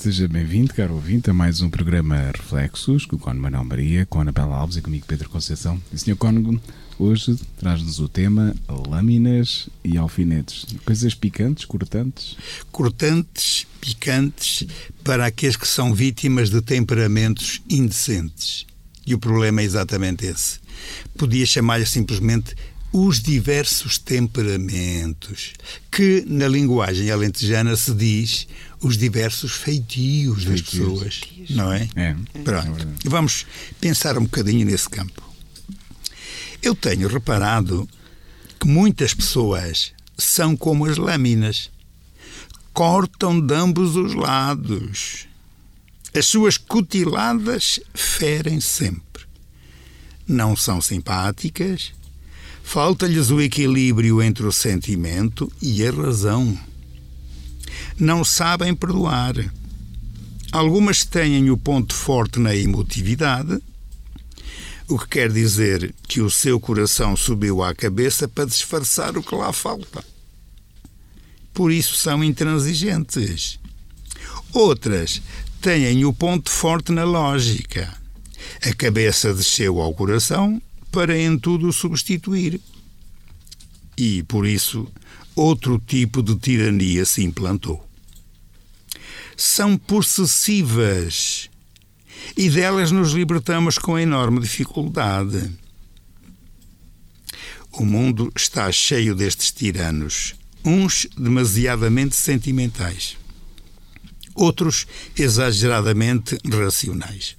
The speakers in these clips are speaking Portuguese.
Seja bem-vindo, caro ouvinte, a mais um programa Reflexos com o Cónigo Manuel Maria, com a Ana Bela Alves e comigo Pedro Conceição. E, Sr. Cónigo, hoje traz-nos o tema lâminas e alfinetes. Coisas picantes, cortantes? Cortantes, picantes, para aqueles que são vítimas de temperamentos indecentes. E o problema é exatamente esse. Podia chamar-lhe simplesmente os diversos temperamentos, que na linguagem alentejana se diz os diversos feitios das pessoas, não é? É. Pronto. Vamos pensar um bocadinho nesse campo. Eu tenho reparado que muitas pessoas são como as lâminas. Cortam de ambos os lados. As suas cutiladas ferem sempre. Não são simpáticas. Falta-lhes o equilíbrio entre o sentimento e a razão não sabem perdoar. Algumas têm o ponto forte na emotividade, o que quer dizer que o seu coração subiu à cabeça para disfarçar o que lá falta. Por isso são intransigentes. Outras têm o ponto forte na lógica. A cabeça desceu ao coração para em tudo substituir. E, por isso, outro tipo de tirania se implantou são possessivas e delas nos libertamos com enorme dificuldade. O mundo está cheio destes tiranos, uns demasiadamente sentimentais, outros exageradamente racionais.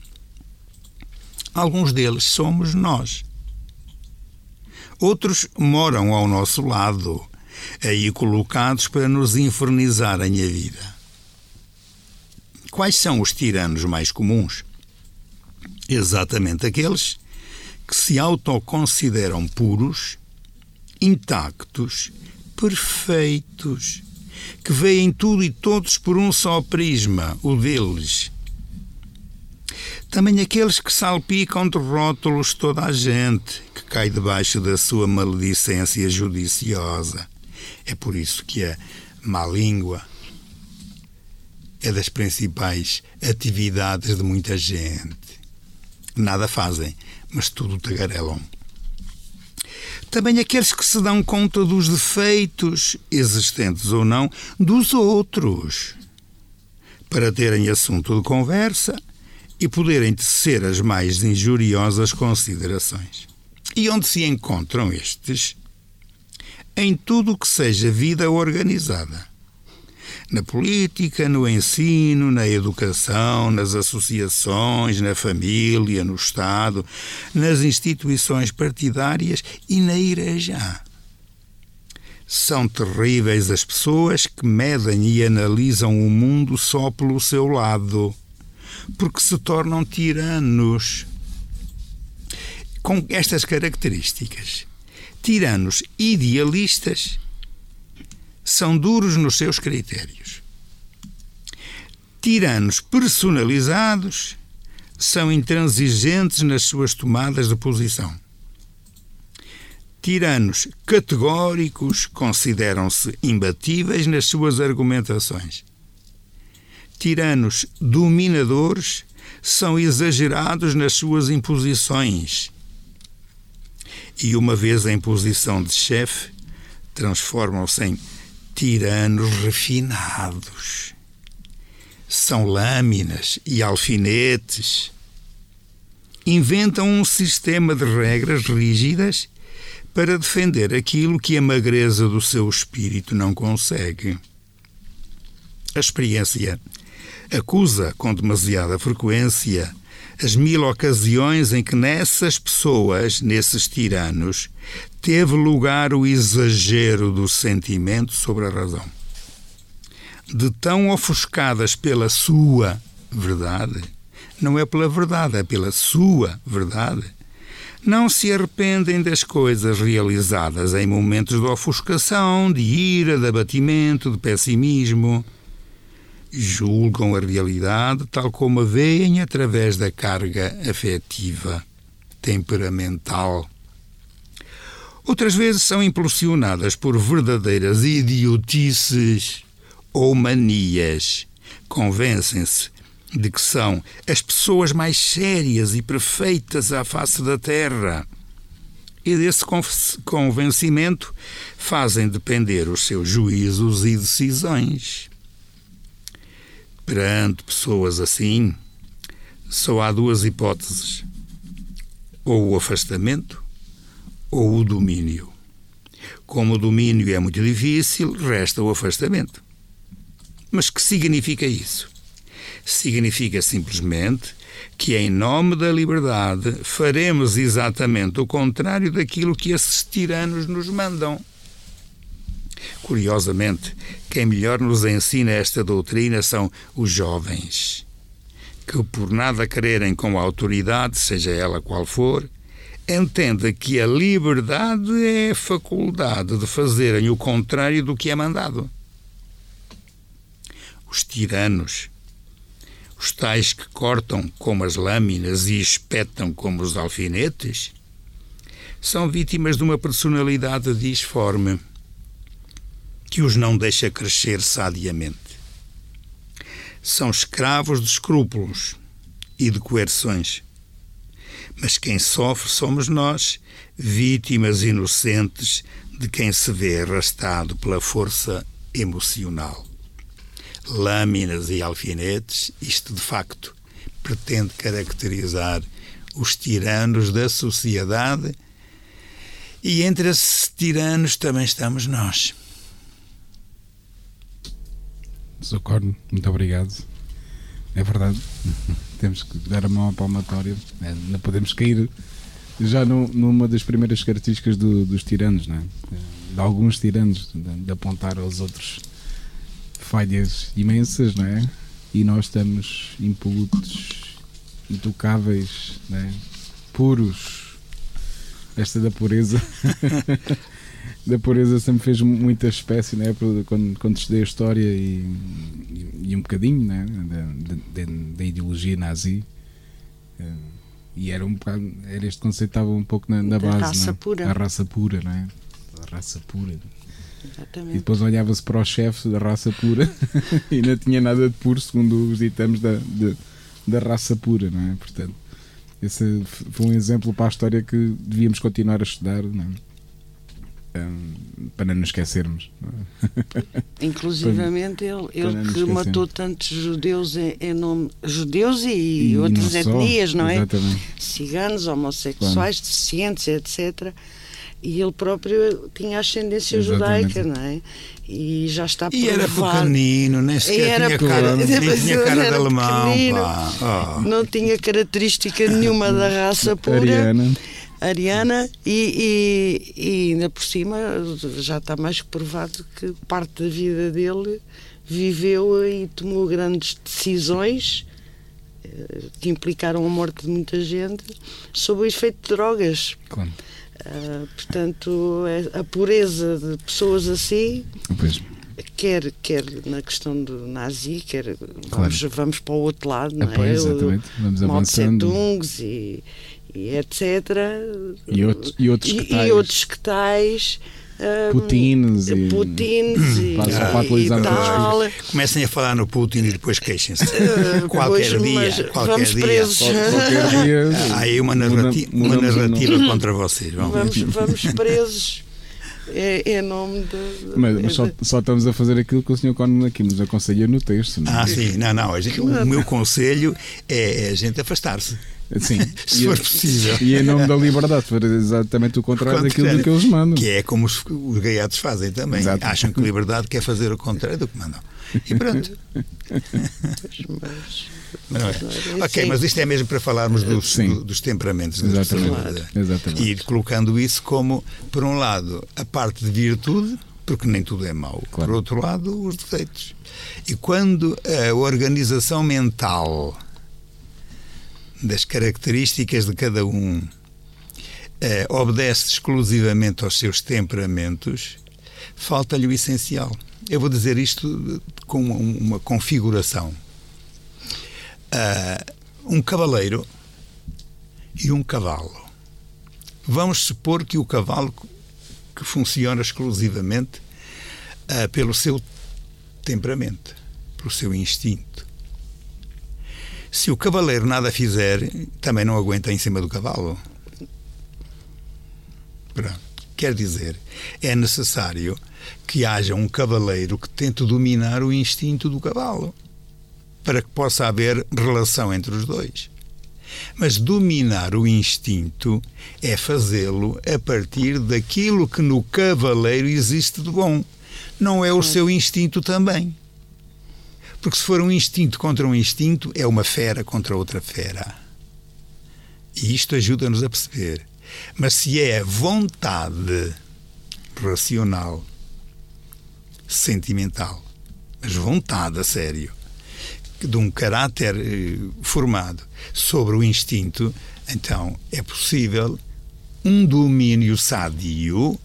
Alguns deles somos nós. Outros moram ao nosso lado, aí colocados para nos infernizarem a vida. Quais são os tiranos mais comuns? Exatamente aqueles que se autoconsideram puros, intactos, perfeitos, que veem tudo e todos por um só prisma, o deles. Também aqueles que salpicam de rótulos toda a gente, que cai debaixo da sua maledicência judiciosa. É por isso que a má língua, é das principais atividades de muita gente. Nada fazem, mas tudo tagarelam. Também aqueles que se dão conta dos defeitos, existentes ou não, dos outros, para terem assunto de conversa e poderem tecer as mais injuriosas considerações. E onde se encontram estes? Em tudo o que seja vida organizada na política, no ensino, na educação, nas associações, na família, no Estado, nas instituições partidárias e na Igreja. São terríveis as pessoas que medem e analisam o mundo só pelo seu lado, porque se tornam tiranos. Com estas características, tiranos idealistas são duros nos seus critérios. Tiranos personalizados são intransigentes nas suas tomadas de posição. Tiranos categóricos consideram-se imbatíveis nas suas argumentações. Tiranos dominadores são exagerados nas suas imposições. E uma vez em posição de chefe, transformam-se em tiranos refinados. São lâminas e alfinetes. Inventam um sistema de regras rígidas para defender aquilo que a magreza do seu espírito não consegue. A experiência acusa com demasiada frequência as mil ocasiões em que nessas pessoas, nesses tiranos, teve lugar o exagero do sentimento sobre a razão. De tão ofuscadas pela sua verdade, não é pela verdade, é pela sua verdade, não se arrependem das coisas realizadas em momentos de ofuscação, de ira, de abatimento, de pessimismo. Julgam a realidade tal como a veem através da carga afetiva, temperamental. Outras vezes são impulsionadas por verdadeiras idiotices ou manias. Convencem-se de que são as pessoas mais sérias e perfeitas à face da Terra. E desse convencimento fazem depender os seus juízos e decisões. Perante pessoas assim, só há duas hipóteses: ou o afastamento ou o domínio. Como o domínio é muito difícil, resta o afastamento. Mas que significa isso? significa simplesmente que, em nome da liberdade, faremos exatamente o contrário daquilo que esses tiranos nos mandam. Curiosamente, quem melhor nos ensina esta doutrina são os jovens, que, por nada quererem com a autoridade, seja ela qual for, entendem que a liberdade é a faculdade de fazerem o contrário do que é mandado. Os tiranos os tais que cortam como as lâminas e espetam como os alfinetes, são vítimas de uma personalidade disforme que os não deixa crescer sadiamente. São escravos de escrúpulos e de coerções. Mas quem sofre somos nós, vítimas inocentes de quem se vê arrastado pela força emocional lâminas e alfinetes, isto de facto pretende caracterizar os tiranos da sociedade e entre esses tiranos também estamos nós. Socorro, muito obrigado. É verdade, temos que dar a mão à palmatória, é, não podemos cair já no, numa das primeiras características do, dos tiranos, não é? de alguns tiranos, de, de apontar aos outros falhas imensas, não é? E nós estamos impolutos, intocáveis, não é? puros. Esta da pureza. da pureza sempre fez muita espécie, né? quando, quando estudei a história e, e, e um bocadinho né? da, da, da ideologia nazi. Eh, e era um bocado, era este conceito estava um pouco na, na base. Raça pura. A raça pura, não é? A raça pura. Exatamente. E depois olhava-se para o chefe da raça pura e não tinha nada de puro, segundo os ditames da, de, da raça pura, não é? Portanto, esse foi um exemplo para a história que devíamos continuar a estudar, não é? Um, para não nos esquecermos. Não? Inclusivamente ele, ele que matou tantos judeus em, em nome judeus e, e outras etnias, só, não é? Exatamente. Ciganos, homossexuais, claro. deficientes, etc e ele próprio tinha ascendência Exatamente. judaica, não é? E já está provado. E era pequenino, nem sequer era tinha cara, nem tinha cara de alemão. Oh. Não tinha característica nenhuma da raça pura. Ariana. Ariana e, e, e ainda por cima já está mais que provado que parte da vida dele viveu e tomou grandes decisões eh, que implicaram a morte de muita gente sob o efeito de drogas. Claro. Uh, portanto, é a pureza de pessoas assim, pois. quer, quer na questão do nazi, quer claro. vamos, vamos para o outro lado, não é? Pois, exatamente. Vamos avançando. e, e etc. E, outro, e outros que tais. E, outros que tais Putins e, Putins e, e, e tal. Comecem a falar no Putin e depois queixem-se. Uh, qualquer pois, dia, qualquer vamos dia. Presos. Qualquer dia. Há aí uma, narrati uma narrativa contra vocês. Vamos, vamos presos. É, é nome de. Mas, mas só, só, estamos a fazer aquilo que o Sr. Conan aqui nos aconselha no texto. Não? É? Ah, sim, não, não. O meu conselho é a gente afastar-se. Sim, se for possível. E em nome da liberdade, for exatamente o contrário daquilo que eles mandam. Que é como os, os gaiatos fazem também. Exato. Acham que liberdade quer fazer o contrário do que mandam. E pronto. Mas, é. Ok, mas isto é mesmo para falarmos dos, do, dos temperamentos Exatamente. Exatamente. E colocando isso como, por um lado, a parte de virtude, porque nem tudo é mau. Claro. Por outro lado, os defeitos. E quando a organização mental das características de cada um eh, obedece exclusivamente aos seus temperamentos, falta-lhe o essencial. Eu vou dizer isto com uma, uma configuração. Uh, um cavaleiro e um cavalo. Vamos supor que o cavalo que funciona exclusivamente uh, pelo seu temperamento, pelo seu instinto. Se o cavaleiro nada fizer, também não aguenta em cima do cavalo. Pronto. Quer dizer, é necessário que haja um cavaleiro que tente dominar o instinto do cavalo para que possa haver relação entre os dois. Mas dominar o instinto é fazê-lo a partir daquilo que no cavaleiro existe de bom. Não é o seu instinto também. Porque se for um instinto contra um instinto, é uma fera contra outra fera. E isto ajuda-nos a perceber. Mas se é vontade racional, sentimental, mas vontade a sério, de um caráter eh, formado sobre o instinto, então é possível um domínio sadio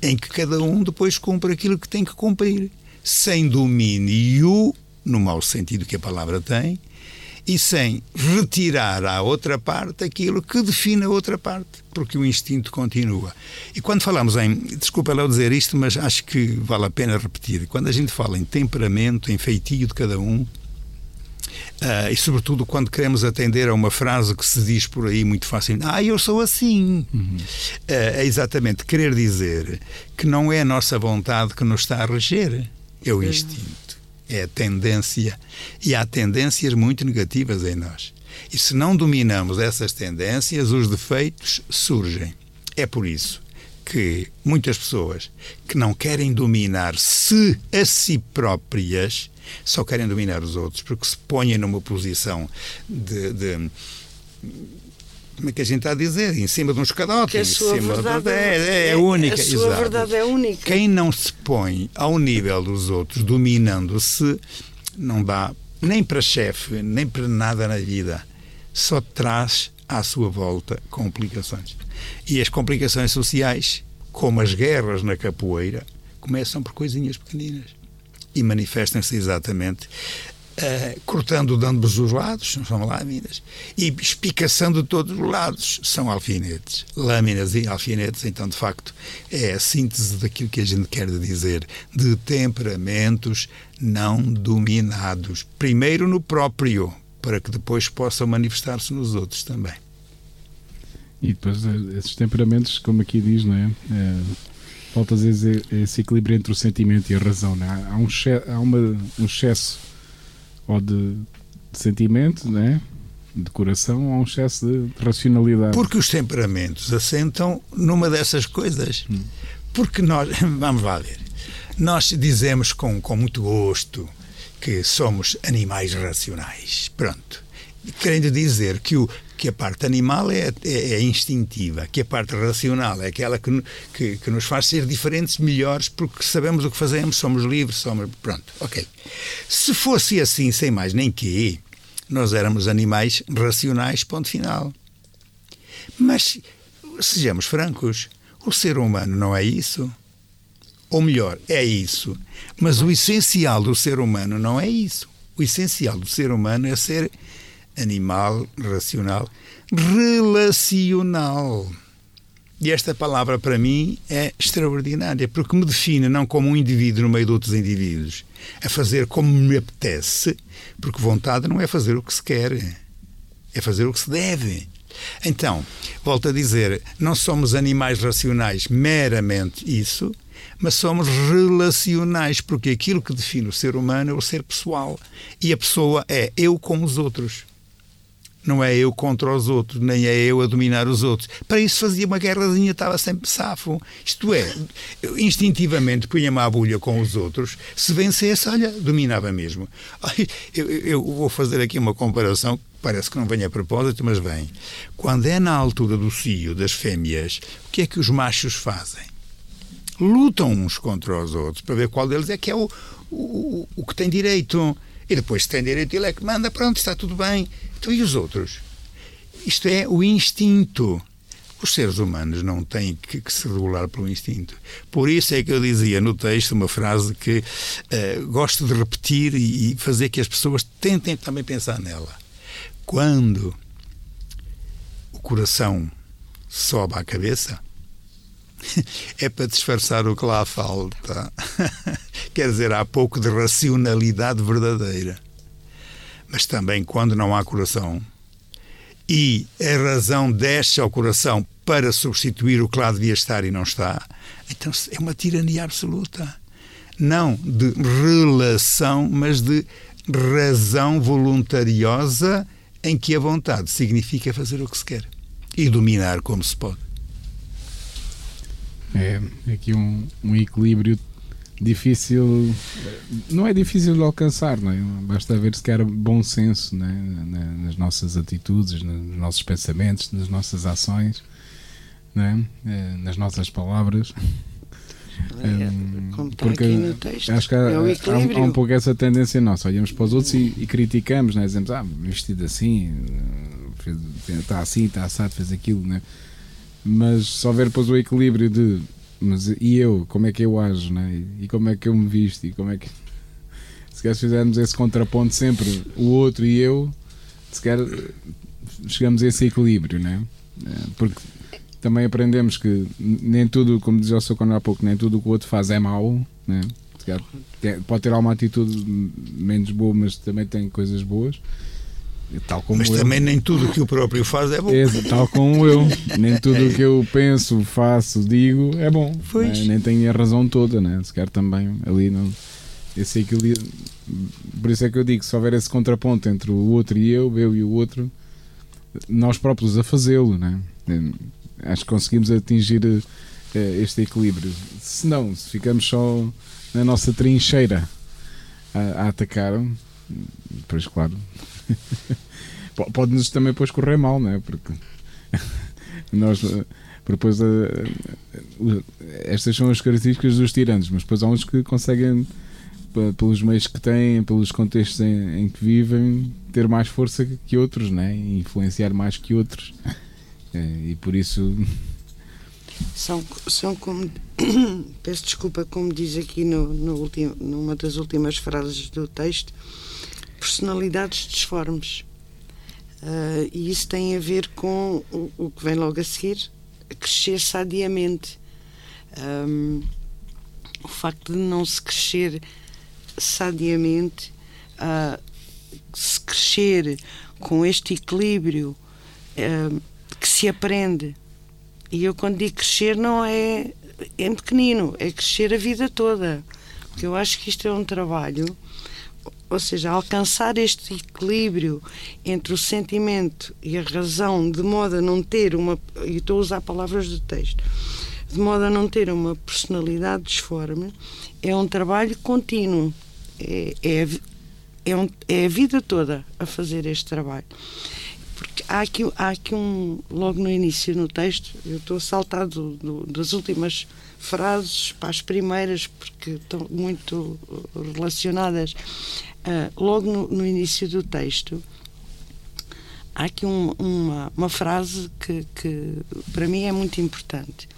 em que cada um depois cumpre aquilo que tem que cumprir. Sem domínio, no mau sentido que a palavra tem, e sem retirar à outra parte aquilo que define a outra parte, porque o instinto continua. E quando falamos em, desculpa lá dizer isto, mas acho que vale a pena repetir, quando a gente fala em temperamento, em feitio de cada um, Uh, e sobretudo quando queremos atender a uma frase que se diz por aí muito facilmente, ah, eu sou assim. Uhum. Uh, é exatamente querer dizer que não é a nossa vontade que nos está a reger, é o instinto, é tendência. E há tendências muito negativas em nós. E se não dominamos essas tendências, os defeitos surgem. É por isso que muitas pessoas que não querem dominar-se a si próprias só querem dominar os outros porque se põem numa posição de, de como é que a gente está a dizer? Em cima de um escadote. Sua cima verdade de, é, é, é, única. A sua exato. verdade é única. Quem não se põe ao nível dos outros, dominando-se, não dá nem para chefe, nem para nada na vida. Só traz à sua volta complicações. E as complicações sociais, como as guerras na capoeira, começam por coisinhas pequeninas e manifestam-se exatamente Uh, cortando dando ambos os lados, são lâminas, e espicaçando de todos os lados, são alfinetes. Lâminas e alfinetes, então, de facto, é a síntese daquilo que a gente quer dizer, de temperamentos não dominados. Primeiro no próprio, para que depois possam manifestar-se nos outros também. E depois eh, esses temperamentos, como aqui diz, não é? é falta às vezes esse equilíbrio entre o sentimento e a razão. Não é? Há, um, há uma, um excesso ou de, de sentimento, né? de coração, ou um excesso de racionalidade. Porque os temperamentos assentam numa dessas coisas. Hum. Porque nós, vamos lá ver, nós dizemos com, com muito gosto que somos animais racionais. Pronto. Querendo dizer que o, que a parte animal é, é, é, instintiva, que a parte racional é aquela que, que, que, nos faz ser diferentes, melhores, porque sabemos o que fazemos, somos livres, somos. Pronto, ok. Se fosse assim, sem mais nem que, nós éramos animais racionais, ponto final. Mas, sejamos francos, o ser humano não é isso. Ou melhor, é isso. Mas o essencial do ser humano não é isso. O essencial do ser humano é ser animal, racional, relacional. E esta palavra para mim é extraordinária, porque me define não como um indivíduo no meio de outros indivíduos, a fazer como me apetece, porque vontade não é fazer o que se quer, é fazer o que se deve. Então, volto a dizer, não somos animais racionais meramente isso, mas somos relacionais, porque aquilo que define o ser humano é o ser pessoal. E a pessoa é eu com os outros. Não é eu contra os outros, nem é eu a dominar os outros. Para isso fazia uma guerrazinha, estava sempre safo. Isto é, eu instintivamente punha-me à bulha com os outros. Se vencesse, olha, dominava mesmo. Eu, eu vou fazer aqui uma comparação parece que não vem a propósito, mas vem. Quando é na altura do cio das fêmeas, o que é que os machos fazem? Lutam uns contra os outros para ver qual deles é que é o, o, o que tem direito. E depois, se tem direito, ele é que manda, pronto, está tudo bem. Então, e os outros? Isto é o instinto. Os seres humanos não têm que, que, se regular pelo instinto. Por isso é que eu dizia no texto uma frase que uh, gosto de repetir e, e fazer que as pessoas tentem também pensar nela. Quando o coração sobe à cabeça, é para disfarçar o que lá falta. Quer dizer, há pouco de racionalidade verdadeira. Mas também quando não há coração e a razão desce ao coração para substituir o que lá devia estar e não está, então é uma tirania absoluta. Não de relação, mas de razão voluntariosa em que a vontade significa fazer o que se quer e dominar como se pode. É aqui um, um equilíbrio difícil não é difícil de alcançar não é? basta ver se quer bom senso é? nas nossas atitudes nos nossos pensamentos nas nossas ações é? é? nas nossas palavras é, Como está porque aqui no texto, acho que há, é há, há, um pouco essa tendência nossa olhamos para os outros e, e criticamos né? dizemos, ah, vestido assim fez, está assim, está assado, fez aquilo né? Mas só ver depois o equilíbrio de mas e eu, como é que eu ajo, né? E como é que eu me visto? E como é que. Se calhar fizermos esse contraponto sempre, o outro e eu, se calhar chegamos a esse equilíbrio, né? Porque também aprendemos que nem tudo, como dizia o seu Conor há pouco, nem tudo o que o outro faz é mau, né? Pode ter alguma atitude menos boa, mas também tem coisas boas. Tal como Mas eu. também nem tudo o que o próprio faz é bom. É, tal como eu. Nem tudo o que eu penso, faço, digo é bom. Né? Nem tenho a razão toda, né? Se quer também ali não. Esse equilíbrio. Por isso é que eu digo: se houver esse contraponto entre o outro e eu, eu e o outro, nós próprios a fazê-lo, né? Acho que conseguimos atingir eh, este equilíbrio. Se não, se ficamos só na nossa trincheira a, a atacar, depois, claro, Pode-nos também depois correr mal, não é? Porque nós depois eh, eh, estas são as características dos tiranos, mas depois há uns que conseguem pelos meios que têm, pelos contextos em, em que vivem, ter mais força que outros, né? influenciar mais que outros. Eh, e por isso. São, são como. Peço desculpa, como diz aqui no, no numa das últimas frases do texto, personalidades disformes. Uh, e isso tem a ver com o, o, que vem logo a seguir, crescer sadiamente. Um, o facto de não se crescer sadiamente, uh, se crescer com este equilíbrio uh, que se aprende. E eu, quando digo crescer, não é em pequenino, é crescer a vida toda. Porque eu acho que isto é um trabalho ou seja, alcançar este equilíbrio entre o sentimento e a razão, de modo a não ter uma. E estou a usar palavras do texto. De modo a não ter uma personalidade disforme, é um trabalho contínuo. É, é, é, um, é a vida toda a fazer este trabalho. Porque há aqui, há aqui um. Logo no início, no texto, eu estou a saltar do, do, das últimas frases para as primeiras, porque estão muito relacionadas uh, logo no, no, início do texto, há aqui um, uma, uma frase que, que para mim é muito importante,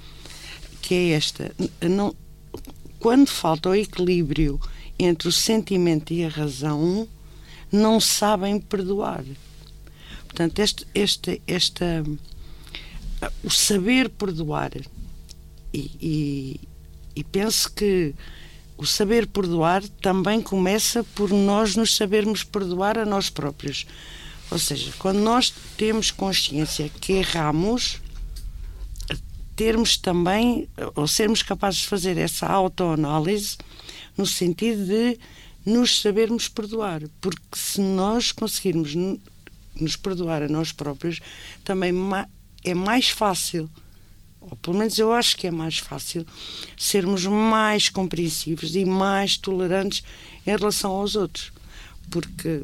que é esta: não, quando falta o equilíbrio entre o sentimento e a razão, não sabem perdoar. Portanto, este, este, esta, o saber perdoar, e, e, e penso que o saber perdoar também começa por nós nos sabermos perdoar a nós próprios. Ou seja, quando nós temos consciência que erramos, termos também, ou sermos capazes de fazer essa autoanálise no sentido de nos sabermos perdoar. Porque se nós conseguirmos nos perdoar a nós próprios, também é mais fácil ou pelo menos eu acho que é mais fácil sermos mais compreensivos e mais tolerantes em relação aos outros. Porque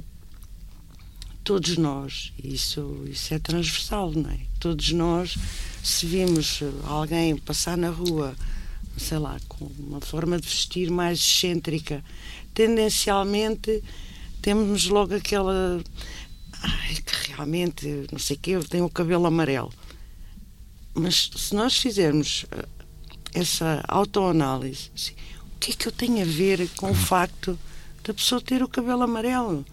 todos nós, isso, isso é transversal, não é? Todos nós, se vimos alguém passar na rua, sei lá, com uma forma de vestir mais excêntrica, tendencialmente temos logo aquela. Ai, que realmente, não sei o quê, tem o cabelo amarelo mas se nós fizermos eh, essa autoanálise, assim, o que é que eu tenho a ver com o facto da pessoa ter o cabelo amarelo?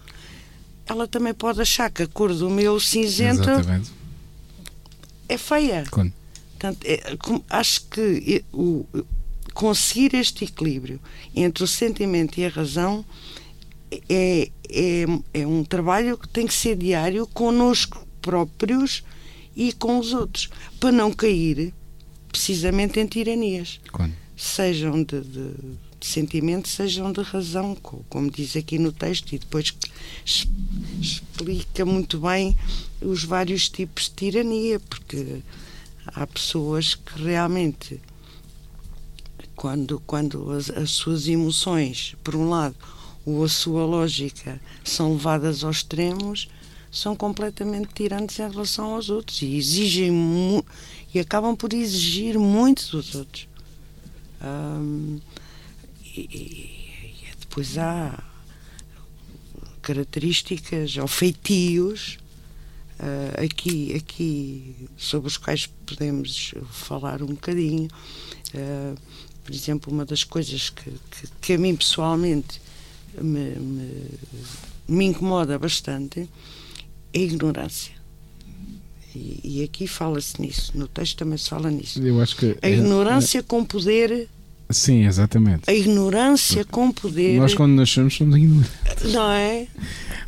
Ela também pode achar que a cor do meu cinzento Exatamente. é feia. Quando? Portanto, é, acho que é, o, conseguir este equilíbrio entre o sentimento e a razão é, é, é um trabalho que tem que ser diário connosco próprios e com os outros, para não cair precisamente em tiranias, Quando? sejam de, de, de sentimento, sejam de razão, co- como diz aqui no texto, e depois explica muito bem os vários tipos de tirania, porque há pessoas que realmente quando, quando as, as suas emoções, por um lado, ou a sua lógica são levadas aos extremos, são completamente tirantes em relação aos outros e exigem e acabam por exigir muito dos outros. Ahm, e, e- depois há características ou feitios ah, aqui, aqui sobre os quais podemos falar um bocadinho. Ah, por exemplo, uma das coisas que, que, que a mim pessoalmente me, me, me incomoda bastante é a ignorância. E, e aqui fala-se nisso, no texto também se fala nisso. Eu acho que. A ignorância com poder, Sim, exatamente. a ignorância com poder, Nós, quando nascemos, somos ignorantes. não é?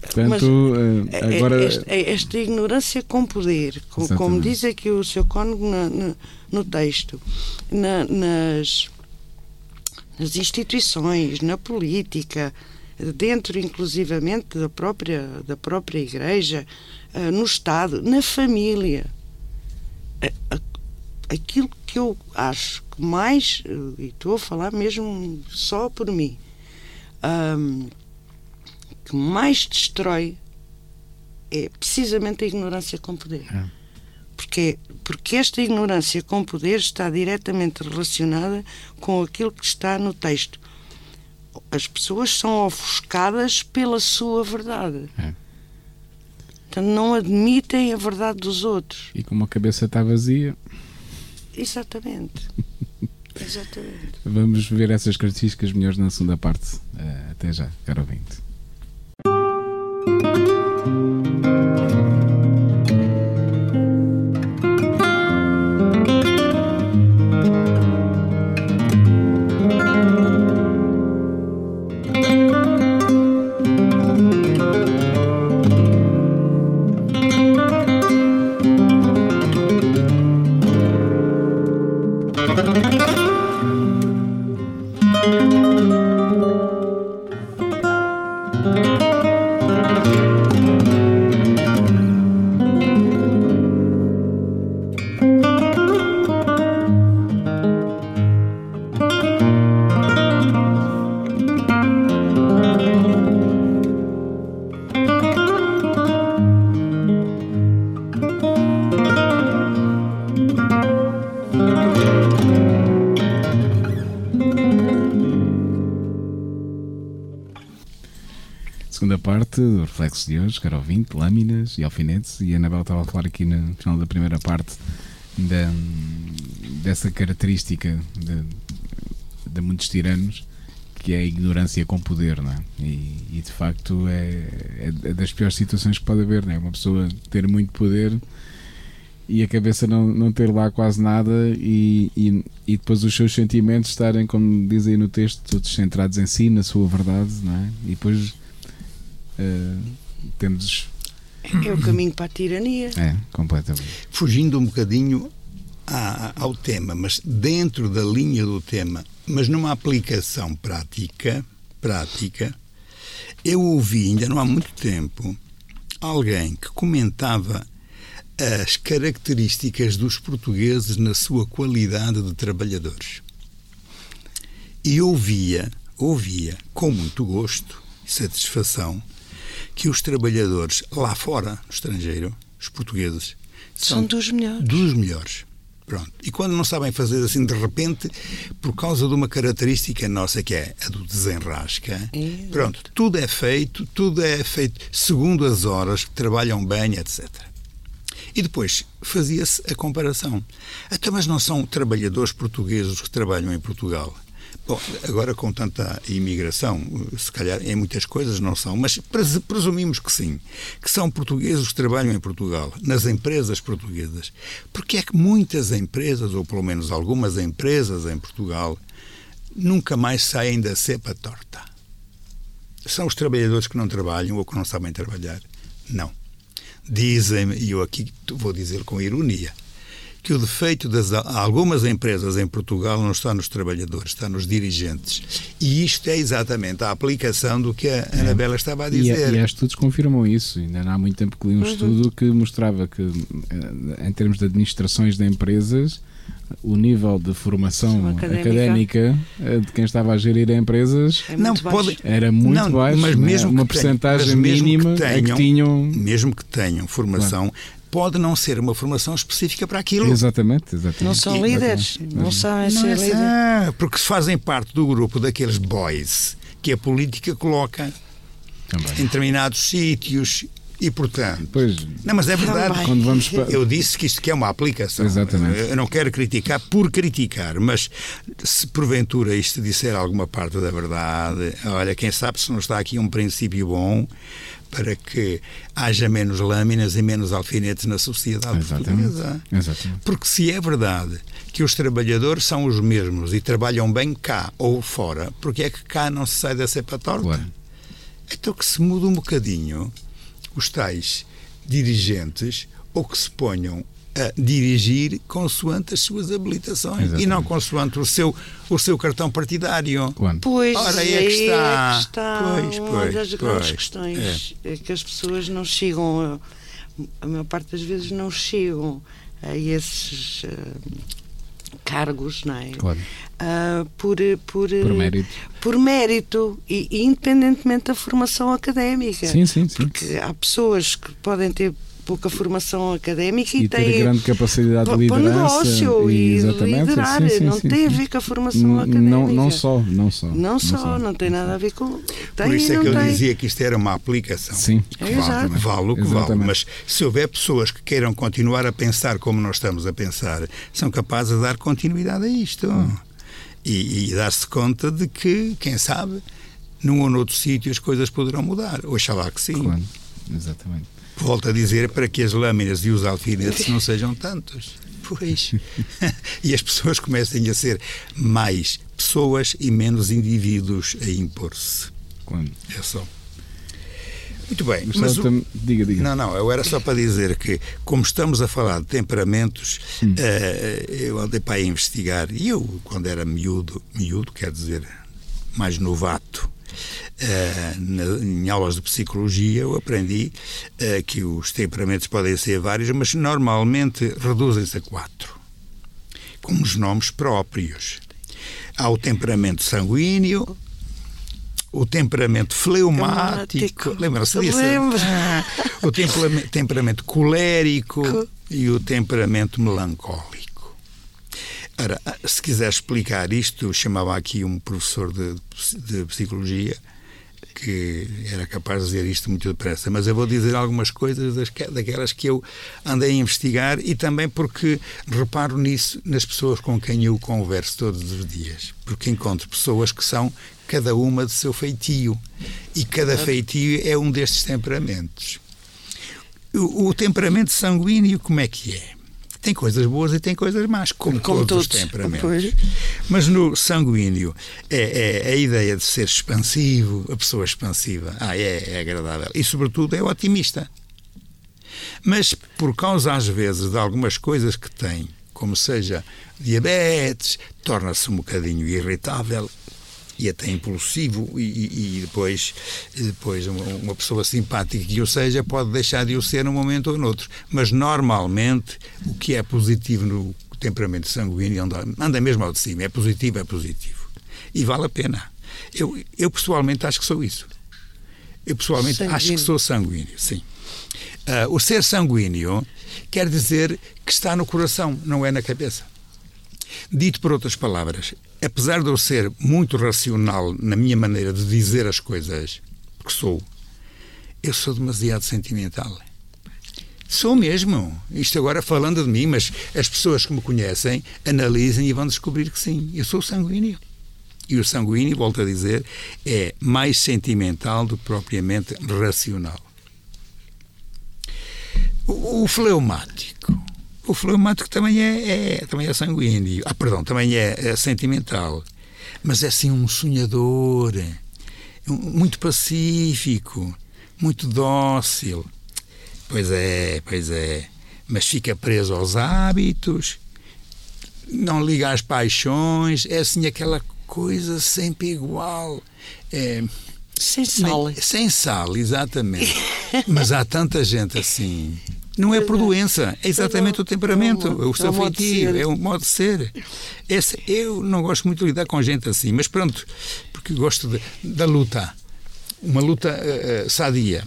Portanto, eh, É- agora. Esta, é esta ignorância com poder, co- como, diz aqui o seu cônego na- no texto, na- nas, nas instituições, na política, dentro inclusivamente da própria, da própria igreja, ah, no Estado, na família. Aquilo que eu acho que mais, eh, e estou a falar mesmo só por mim, que mais destrói é precisamente a ignorância com poder. É. Porque, porque esta ignorância com poder está diretamente relacionada com aquilo que está no texto. As pessoas são ofuscadas pela sua verdade. É. Portanto, não admitem a verdade dos outros. E como a cabeça está vazia, Exatamente. Exatamente. vamos ver essas características melhores na segunda parte. Eh, até já, caro ouvinte. Hoje, caro ouvinte, lâminas e alfinetes. E a Anabel estava a falar aqui no final da primeira parte da, dessa característica de, de muitos tiranos, que é a ignorância com poder, não é? E, e, de facto é, é das piores situações que pode haver, não é? Uma pessoa ter muito poder e a cabeça não, não ter lá quase nada e, e, e depois os seus sentimentos estarem, como diz aí no texto, todos centrados em si, na sua verdade, não é? E depois eh, temos. É o caminho para a tirania. É, completamente. Fugindo um bocadinho à- ao tema, mas dentro da linha do tema, mas numa aplicação prática, prática, eu ouvi ainda não há muito tempo alguém que comentava as características dos portugueses na sua qualidade de trabalhadores. E ouvia, ouvia com muito gosto e satisfação que os trabalhadores lá fora, no estrangeiro, os portugueses, São dos melhores. dos melhores. Pronto. E quando não sabem fazer assim de repente, por causa de uma característica nossa que é a do desenrasca, Exato. pronto, tudo é feito, tudo é feito segundo as horas, trabalham bem, etc. E depois fazia-se a comparação. Até mas não são trabalhadores portugueses que trabalham em Portugal. Bom, agora com tanta imigração, se calhar em muitas coisas não são, mas presumimos que sim, que são portugueses que trabalham em Portugal, nas empresas portuguesas. Porque é que muitas empresas, ou pelo menos algumas empresas em Portugal, nunca mais saem da cepa torta? São os trabalhadores que não trabalham ou que não sabem trabalhar? Não. Dizem-me, e eu aqui vou dizer com ironia, que o defeito das algumas empresas em Portugal não está nos trabalhadores, está nos dirigentes. E isto é exatamente a aplicação do que a é. Anabela estava a dizer. E, e há estudos que confirmam isso. Ainda não há muito tempo que li um uhum. estudo que mostrava que, eh, em termos de administrações de empresas, o nível de formação académica. académica. Eh, de quem estava a gerir empresas é não, pode, era muito não, baixo. Mas né? mesmo uma porcentagem mínima que tenham, é que tinham. Mesmo que tenham formação, claro pode não ser uma formação específica para aquilo. Exatamente, exatamente. Não são líderes, não sabem ser é líderes. Ah, porque fazem parte do grupo daqueles boys que a política coloca Também. em determinados sítios e portanto. Pois, não, mas é verdade. Quando vamos para... Eu disse que isto que é uma aplicação. Exatamente. Eu não quero criticar por criticar, mas se porventura isto disser alguma parte da verdade, olha, quem sabe se não está aqui um princípio bom para que haja menos lâminas e menos alfinetes na sociedade Exatamente. portuguesa. Exatamente. Porque se é verdade que os trabalhadores são os mesmos e trabalham bem cá ou fora, porque é que cá não se sai da cepa torta? Claro. Então que se muda um bocadinho os tais dirigentes ou que se ponham a dirigir consoante as suas habilitações Exatamente. e não consoante o seu, o seu cartão partidário. Quando? Pois, Ora, aí é que está. É que está pois, pois, uma das grandes questões é. é. que as pessoas não chegam, a, a maior parte das vezes não chegam a esses uh, cargos, não é? Claro. Uh, por, por, por mérito, por mérito e, e, independentemente da formação académica. Sim, sim, sim. Porque há pessoas que podem ter pouca formação académica e, e tem grande capacidade de liderança negócio e, e liderar sim, sim, não sim, tem a ver com a formação académica não, não só não só não, não só, só, não tem nada a ver com tem por isso é que eu tem. dizia que isto era uma aplicação sim. é vale, vale o que Exatamente. vale mas se houver pessoas que queiram continuar a pensar como nós estamos a pensar são capazes de dar continuidade a isto. Hum. e, e dar-se conta de que quem sabe num ou noutro sítio as coisas poderão mudar. Oxalá que sim. Claro. Exatamente volto a dizer, para que as lâminas e os alfinetes não sejam tantos. Pois. e as pessoas comecem a ser mais pessoas e menos indivíduos a impor-se. Quando? É só. Muito bem. Mas, mas o... diga, diga. Não, não, eu era só para dizer que, como estamos a falar de temperamentos, hum. uh, eu andei para investigar, e eu, quando era miúdo, miúdo quer dizer mais novato, Uh, na, em aulas de psicologia eu aprendi uh, que os temperamentos podem ser vários, mas normalmente reduzem-se a quatro, com os nomes próprios. Há o temperamento sanguíneo, o temperamento fleumático, lembra-se disso? Ah, o temperamento, temperamento colérico e o temperamento melancólico. Ora, se quiser explicar isto, chamava aqui um professor de, de psicologia que era capaz de dizer isto muito depressa, mas eu vou dizer algumas coisas das, daquelas que eu andei a investigar e também porque reparo nisso nas pessoas com quem eu converso todos os dias, porque encontro pessoas que são cada uma de seu feitio e cada feitio é um destes temperamentos. O, o temperamento sanguíneo, como é que é? Tem coisas boas e tem coisas más, como, como todos, todos, os temperamentos. Pois. Mas no sanguíneo é, é, a ideia de ser expansivo, a pessoa expansiva, ah, é, é agradável. E, sobretudo, é otimista. Mas por causa, às vezes, de algumas coisas que tem, como seja diabetes, torna-se um bocadinho irritável e até impulsivo e, e depois, depois uma, pessoa simpática que o seja pode deixar de o ser num momento ou noutro. Mas normalmente o que é positivo no temperamento sanguíneo anda, anda mesmo ao de cima. É positivo, é positivo. E vale a pena. Eu, eu pessoalmente acho que sou isso. Eu pessoalmente sanguíneo. acho que sou sanguíneo, sim. Uh, o ser sanguíneo quer dizer que está no coração, não é na cabeça. Dito por outras palavras, apesar de eu ser muito racional na minha maneira de dizer as coisas, que sou, eu sou demasiado sentimental. Sou mesmo. Isto agora falando de mim, mas as pessoas que me conhecem analisem e vão descobrir que sim, eu sou sanguíneo. E o sanguíneo, volto a dizer, é mais sentimental do que propriamente racional. O, o fleumático. O fleumático também é, é, também é sanguíneo. Ah, perdão, também é, é sentimental. Mas é assim um sonhador, muito pacífico, muito dócil. Pois é, pois é. Mas fica preso aos hábitos, não liga às paixões, é assim aquela coisa sempre igual. É, sem sal. Sem sal, exatamente. Mas há tanta gente assim. Não é por doença, é exatamente o temperamento, o seu feitio, é o modo de ser. Esse, eu não gosto muito de lidar com gente assim, mas pronto, porque gosto de, da luta. Uma luta uh, sadia.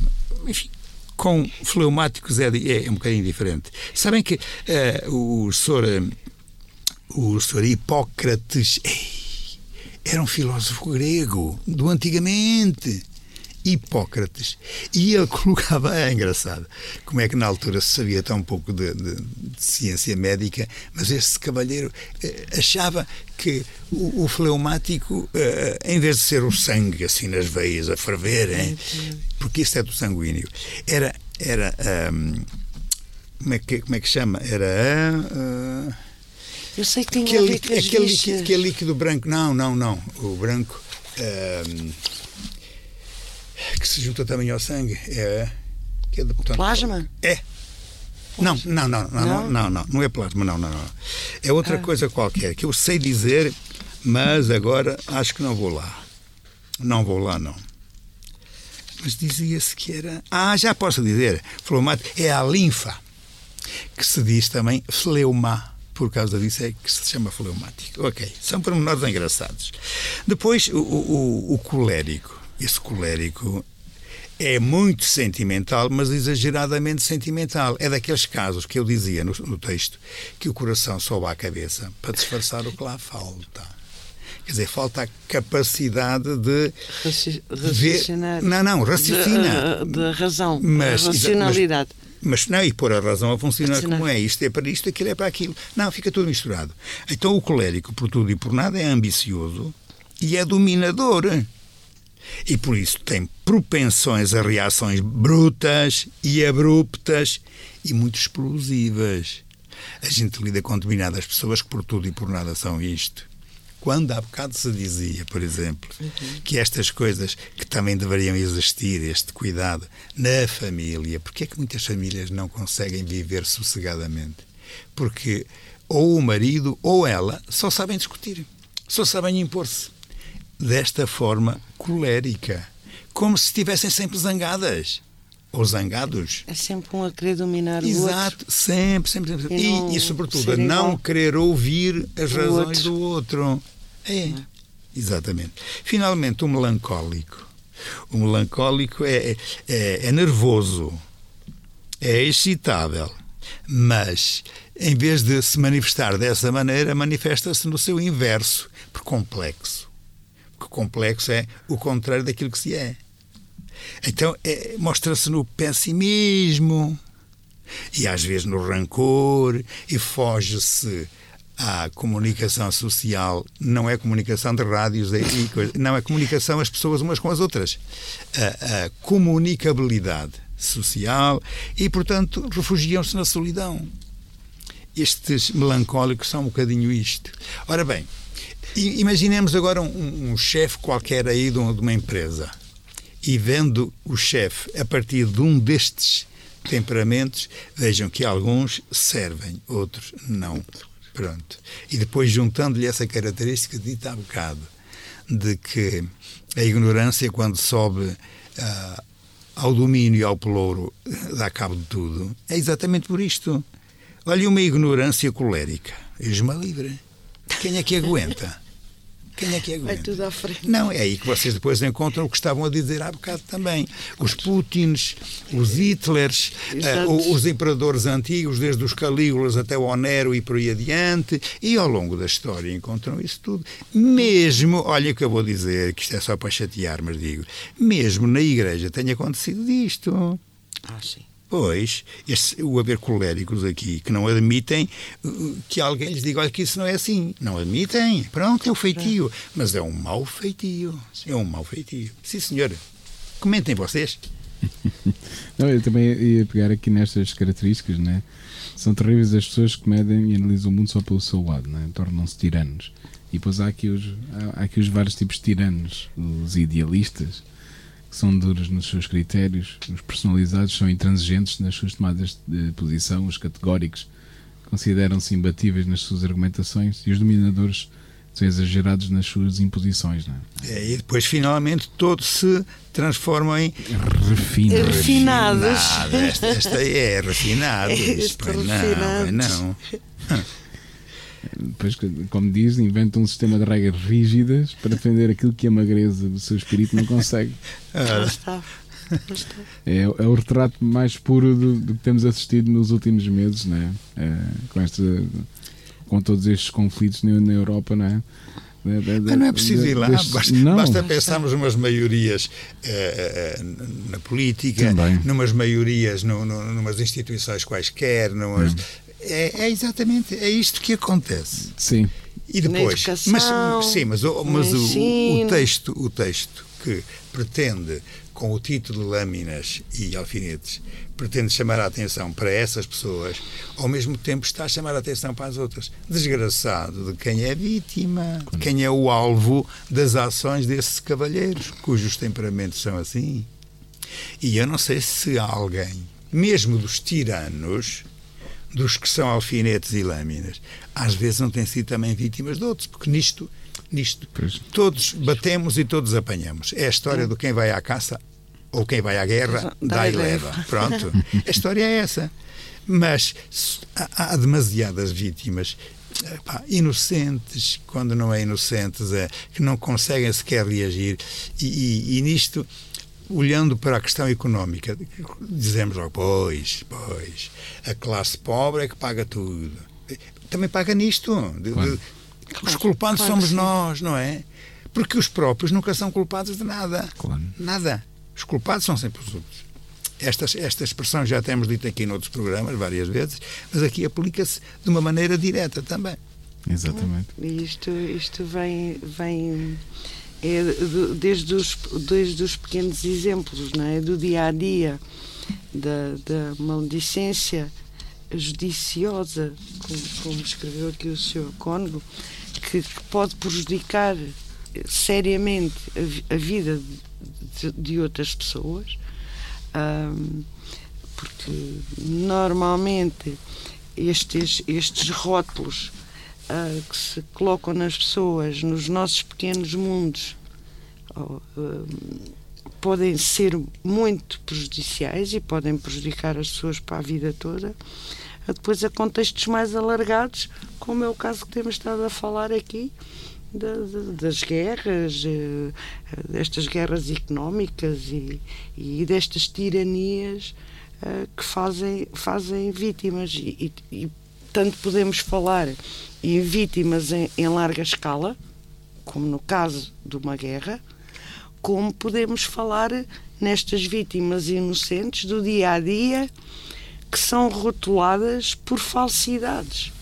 Enfim, com fleumáticos é, é, um bocadinho diferente. Sabem que uh, o senhor, o senhor Hipócrates. Ei, era um filósofo grego do antigamente. Hipócrates. E ele colocava, é engraçado, como é que na altura se sabia tão pouco de, de, de ciência médica, mas este cavalheiro eh, achava que o, o fleumático, eh, em vez de ser o sangue assim nas veias a ferver, hein, porque isso é do sanguíneo, era. era um, como, é que, como é que chama? Era. Uh, eu sei que tinha aquele, aquele, líquido, aquele líquido branco. Não, não, não. O branco um, que se junta também ao sangue. É, que é portanto, plasma? É. Não, não, não, não, não, não, não, não é plasma, não, não, não. É outra ah. coisa qualquer que eu sei dizer, mas agora acho que não vou lá. Não vou lá, não. Mas dizia-se que era. Ah, já posso dizer. Fleumático é a linfa, que se diz também fleuma por causa disso é que se chama fleumático. Ok, são pormenores engraçados. Depois, o, o, o colérico. Esse colérico é muito sentimental, mas exageradamente sentimental. É daqueles casos que eu dizia no, no texto que o coração sobe à cabeça para disfarçar o que lá falta. Quer dizer, falta a capacidade de raciocinar. Ver... Não, não, raciocina. Da razão, mas, racionalidade. Mas, mas não, e pôr a razão a funcionar como é. Isto é para isto, aquilo é para aquilo. Não, fica tudo misturado. Então o colérico, por tudo e por nada, é ambicioso e é dominador. E por isso tem propensões a reações brutas e abruptas e muito explosivas. A gente lida com determinadas pessoas que por tudo e por nada são isto. Quando há bocado se dizia, por exemplo, uhum. que estas coisas que também deveriam existir, este cuidado na família, porque é que muitas famílias não conseguem viver sossegadamente? Porque ou o marido ou ela só sabem discutir, só sabem impor-se. Desta forma colérica, como se estivessem sempre zangadas ou zangados. É sempre um a querer dominar Exato, o outro. Exato, sempre, sempre. sempre. E, e, e, sobretudo, a não querer ouvir as razões outro. do outro. É, exatamente. Finalmente, o melancólico. O melancólico é, é, é nervoso, é excitável, mas em vez de se manifestar dessa maneira, manifesta-se no seu inverso, por complexo. Complexo é o contrário daquilo que se é. Então é, mostra-se no pessimismo e às vezes no rancor e foge-se à comunicação social. Não é comunicação de rádios coisas, não é comunicação as pessoas umas com as outras. A, a comunicabilidade social e, portanto, refugiam-se na solidão. Estes melancólicos são um bocadinho isto. Ora bem, imaginemos agora um, um chefe qualquer aí de uma empresa e vendo o chefe a partir de um destes temperamentos, vejam que alguns servem, outros não. Pronto. E depois juntando-lhe essa característica dita há bocado, de que a ignorância, quando sobe uh, ao domínio e ao pelouro, dá cabo de tudo, é exatamente por isto. Olha, uma ignorância colérica. Esma livre. Quem é que aguenta? Quem é que aguenta? Vai tudo à frente. Não, é aí que vocês depois encontram o que estavam a dizer há bocado também. Os Putins, os Hitlers, uh, os imperadores antigos, desde os Calígulas até o Onero e por aí adiante, e ao longo da história encontram isso tudo. Mesmo, olha que eu vou dizer, que isto é só para chatear, mas digo, mesmo na igreja tem acontecido disto. Ah, sim. Pois, este, o haver coléricos aqui que não admitem uh, que alguém lhes diga olha que isso não é assim. Não admitem. Pronto, é o feitio. Mas é um mau feitio. É um mau feitio. Sim, senhor. Comentem vocês. não, eu também ia pegar aqui nestas características, né? São terríveis as pessoas que medem e analisam o mundo só pelo seu lado, né? tornam-se tiranos. E depois há aqui, os, há aqui os vários tipos de tiranos, os idealistas, que são duros nos seus critérios, os personalizados são intransigentes nas suas tomadas de posição, os categóricos consideram-se imbatíveis nas suas argumentações e os dominadores são exagerados nas suas imposições. Não é? é e depois, finalmente, todos se transformam em refinados. refinados. Esta, esta é refinado. Isto, não, não. Depois, como diz, inventa um sistema de regras rígidas para defender aquilo que a magreza do seu espírito não consegue. Ah. está. É, é, o retrato mais puro do, do, que temos assistido nos últimos meses, né? É, com, esta, com todos estes conflitos na, na Europa, não é? Mas não é preciso ir lá, basta, não. basta pensarmos umas maiorias eh, eh, na política, Também. numas maiorias, no, no, numas instituições quaisquer, numas, é, é, exatamente, é isto que acontece. Sim. E depois, mas sim, mas, o, mas o, o, texto, o texto que pretende com o título de Lâminas e Alfinetes, pretende chamar a atenção para essas pessoas, ao mesmo tempo está a chamar a atenção para as outras. Desgraçado de quem é vítima, de quem é o alvo das ações desses cavalheiros, cujos temperamentos são assim. E eu não sei se há alguém, mesmo dos tiranos, dos que são alfinetes e lâminas, às vezes não têm sido também vítimas de outros, porque nisto, nisto todos batemos e todos apanhamos. É a história do quem vai à caça ou quem vai à guerra, dá, e leva. leva. Pronto. a história é essa. Mas há, há demasiadas vítimas Pá, inocentes, quando não é inocentes, é, que não conseguem sequer reagir. E, e, e, nisto olhando para a questão económica, dizemos logo, pois, pois, a classe pobre é que paga tudo. Também paga nisto. De, claro. de, os culpados claro somos nós, não é? Porque os próprios nunca são culpados de nada. Claro. Nada. Os culpados são sempre os outros. Esta, esta expressão já temos dito aqui noutros programas várias vezes, mas aqui aplica-se de uma maneira direta também. Exatamente. Isto, isto vem, vem é desde os, desde os pequenos exemplos, não é? do dia a dia, da, da maledicência judiciosa, como, como, escreveu aqui o Sr. Cônego, que, que, pode prejudicar seriamente a, a vida de, de, outras pessoas, um, porque normalmente estes, estes rótulos uh, que se colocam nas pessoas, nos nossos pequenos mundos, uh, podem ser muito prejudiciais e podem prejudicar as pessoas para a vida toda. Depois, a contextos mais alargados, como é o caso que temos estado a falar aqui, das guerras, eh, destas guerras económicas e, e destas tiranias uh, que fazem, fazem vítimas. E, e, tanto podemos falar e vítimas em, em larga escala, como no caso de uma guerra, como podemos falar nestas vítimas inocentes do dia a dia que são rotuladas por falsidades.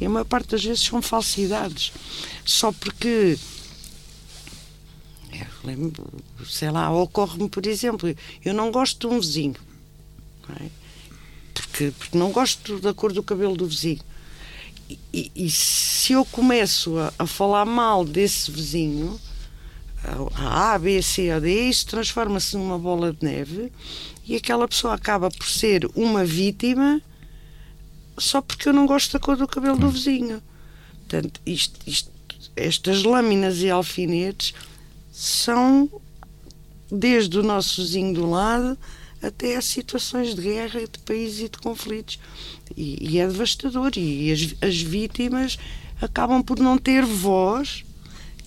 E a maior parte das vezes são falsidades. Só porque. Lembro, sei lá, ocorre-me, por exemplo, eu não gosto de um vizinho. É? Porque, porque não gosto da cor do cabelo do vizinho. E, e, se eu começo a, a, falar mal desse vizinho, a A, B, C ou D, isso transforma-se numa bola de neve e aquela pessoa acaba por ser uma vítima só porque eu não gosto da cor do cabelo do vizinho. Portanto, isto, isto, estas lâminas e alfinetes são desde o nosso vizinho do lado até a situações de guerra, de países e de conflitos. E, e é devastador. E as, as vítimas acabam por não ter voz,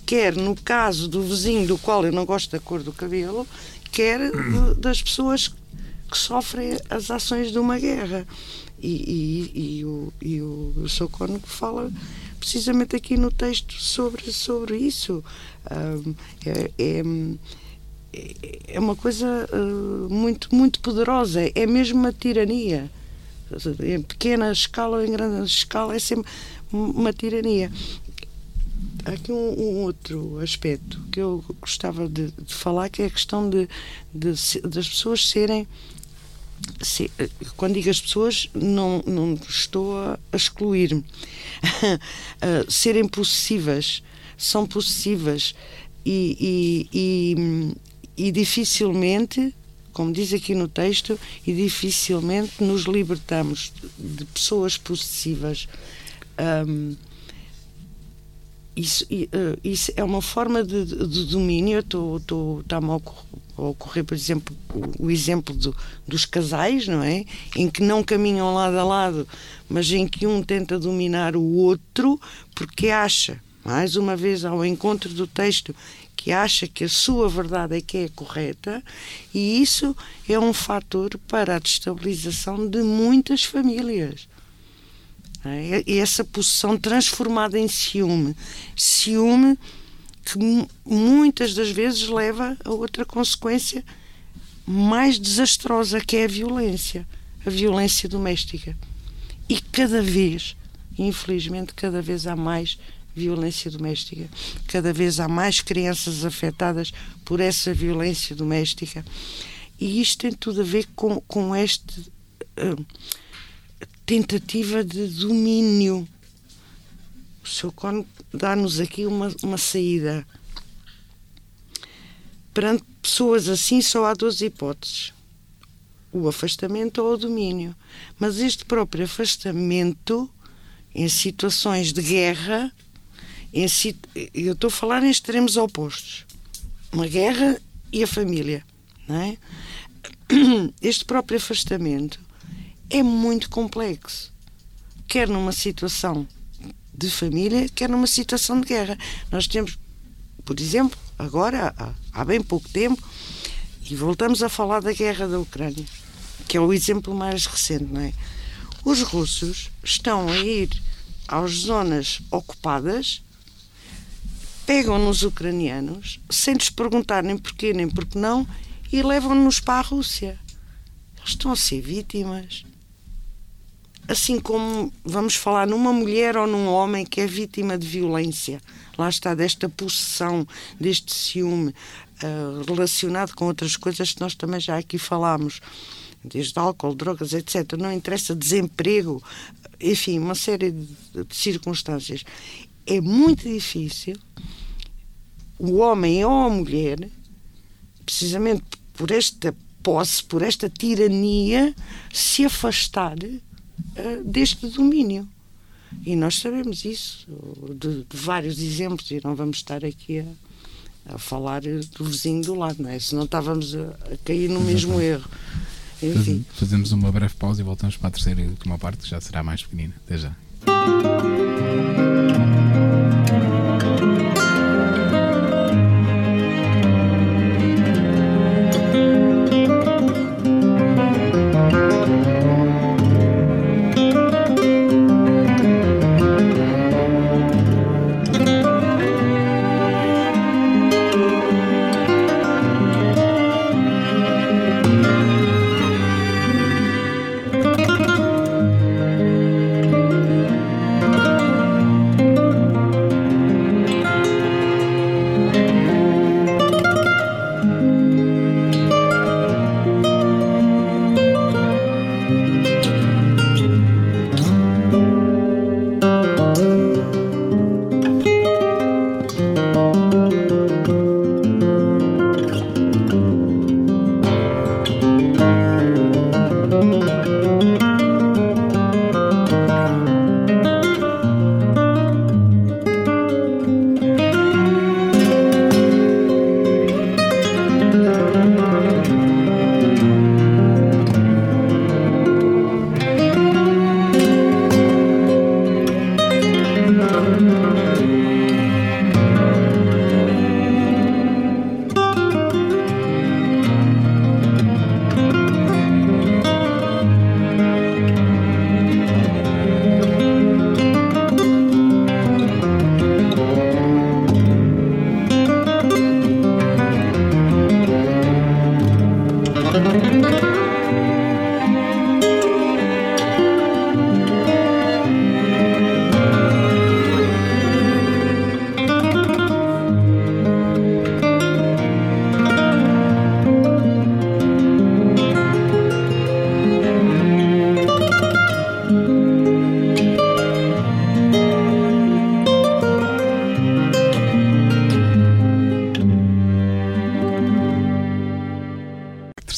quer no caso do vizinho do qual eu não gosto da cor do cabelo, quer de, das pessoas que sofrem as ações de uma guerra. E, e, e o, e o, fala precisamente aqui no texto sobre, sobre isso. Um, é, é é uma coisa uh, muito, muito poderosa, é mesmo uma tirania. Em pequena escala ou em grande escala é sempre uma tirania. Há aqui um, um, outro aspecto que eu gostava de, de falar, que é a questão de, de, das pessoas serem se, quando digo as pessoas, não, não estou a excluir-me. serem possessivas, são possessivas e, e, e, e, dificilmente, como diz aqui no texto, e dificilmente nos libertamos de pessoas possessivas. Um, isso, uh, isso é uma forma de, de domínio. Está-me a ocorrer, por exemplo, o exemplo do, dos casais, não é? Em que não caminham lado a lado, mas em que um tenta dominar o outro porque acha, mais uma vez ao encontro do texto, que acha que a sua verdade é que é correta, e isso é um fator para a destabilização de muitas famílias. É? E essa posição transformada em ciúme. Ciúme que muitas das vezes leva a outra consequência mais desastrosa, que é a violência. A violência doméstica. E cada vez, infelizmente, cada vez há mais violência doméstica. Cada vez há mais crianças afetadas por essa violência doméstica. E isto tem tudo a ver com, com este. Uh, tentativa de domínio. O Sr. Cone dá-nos aqui uma, uma saída. Perante pessoas assim só há duas hipóteses. O afastamento ou o domínio. Mas este próprio afastamento, em situações de guerra, em, eu estou a falar em extremos opostos. Uma guerra e a família. Não é? Este próprio afastamento é muito complexo. Quer numa situação de família, quer numa situação de guerra. Nós temos, por exemplo, agora, há, há bem pouco tempo, e voltamos a falar da guerra da Ucrânia, que é o exemplo mais recente, não é? Os russos estão a ir às zonas ocupadas, pegam nos ucranianos, sem lhes perguntar nem porquê nem porque não, e levam-nos para a Rússia. Eles estão a ser vítimas assim como vamos falar numa mulher ou num homem que é vítima de violência, lá está, desta possessão, deste ciúme, uh, relacionado com outras coisas que nós também já aqui falámos, desde álcool, drogas, etc. Não interessa, desemprego, enfim, uma série de, de circunstâncias. É muito difícil o homem ou a mulher, precisamente por esta posse, por esta tirania, se afastar uh, deste domínio. E nós sabemos isso, de, de, vários exemplos, e não vamos estar aqui a, a falar do vizinho do lado, não é? Senão estávamos a, a cair no mesmo erro. Enfim. Fazemos uma breve pausa e voltamos para a terceira e última parte, que já será mais pequenina. Até já.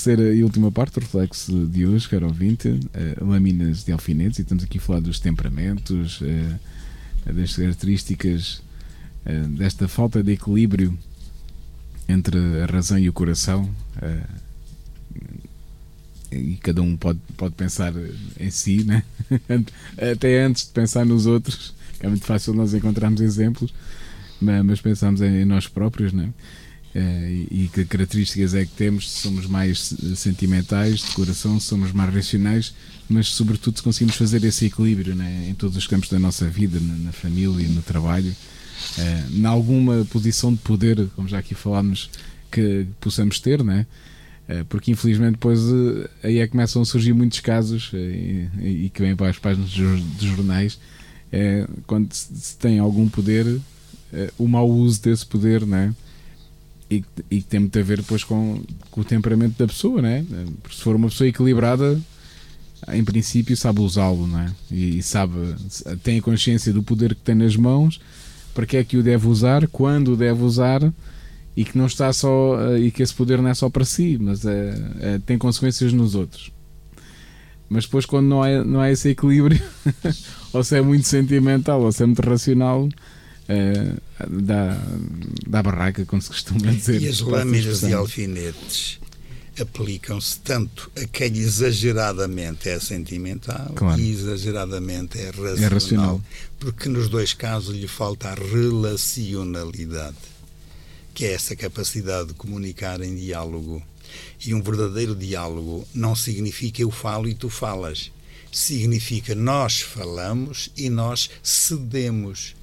Terceira e última parte do reflexo de hoje, caro ouvinte, uh, lâminas de alfinetes, e estamos aqui a falar dos temperamentos, uh, das características uh, desta falta de equilíbrio entre a razão e o coração. e cada um pode, pode pensar em si, né? até antes de pensar nos outros, é muito fácil nós encontrarmos exemplos, mas, pensamos em, em nós próprios, né? Uh, e que características é que temos? Somos mais sentimentais, de coração, somos mais racionais, mas sobretudo se conseguimos fazer esse equilíbrio né, em todos os campos da nossa vida, na, na família, no trabalho, uh, em alguma posição de poder, como já aqui falámos, que possamos ter, né? Uh, porque infelizmente depois uh, aí é que começam a surgir muitos casos e, e, que vêm para as páginas dos jornais quando se tem algum poder, o mau uso desse poder, né? E, e tem muito a ver depois com, com o temperamento da pessoa, né? Se for uma pessoa equilibrada, em princípio sabe usá-lo, né? E, e sabe, tem a consciência do poder que tem nas mãos, para que é que o deve usar, quando o deve usar e que não está só eh, e que esse poder não é só para si, mas é, é, tem consequências nos outros. Mas depois quando não há, não há esse equilíbrio, ou se é muito sentimental ou se é muito racional, uh, da, da barraca, como se costuma dizer. E as lâminas de alfinetes aplicam-se tanto a quem exageradamente é sentimental claro. e exageradamente é racional, é racional, porque nos dois casos lhe falta a relacionalidade, que é essa capacidade de comunicar em diálogo. E um verdadeiro diálogo não significa eu falo e tu falas. Significa nós falamos e nós cedemos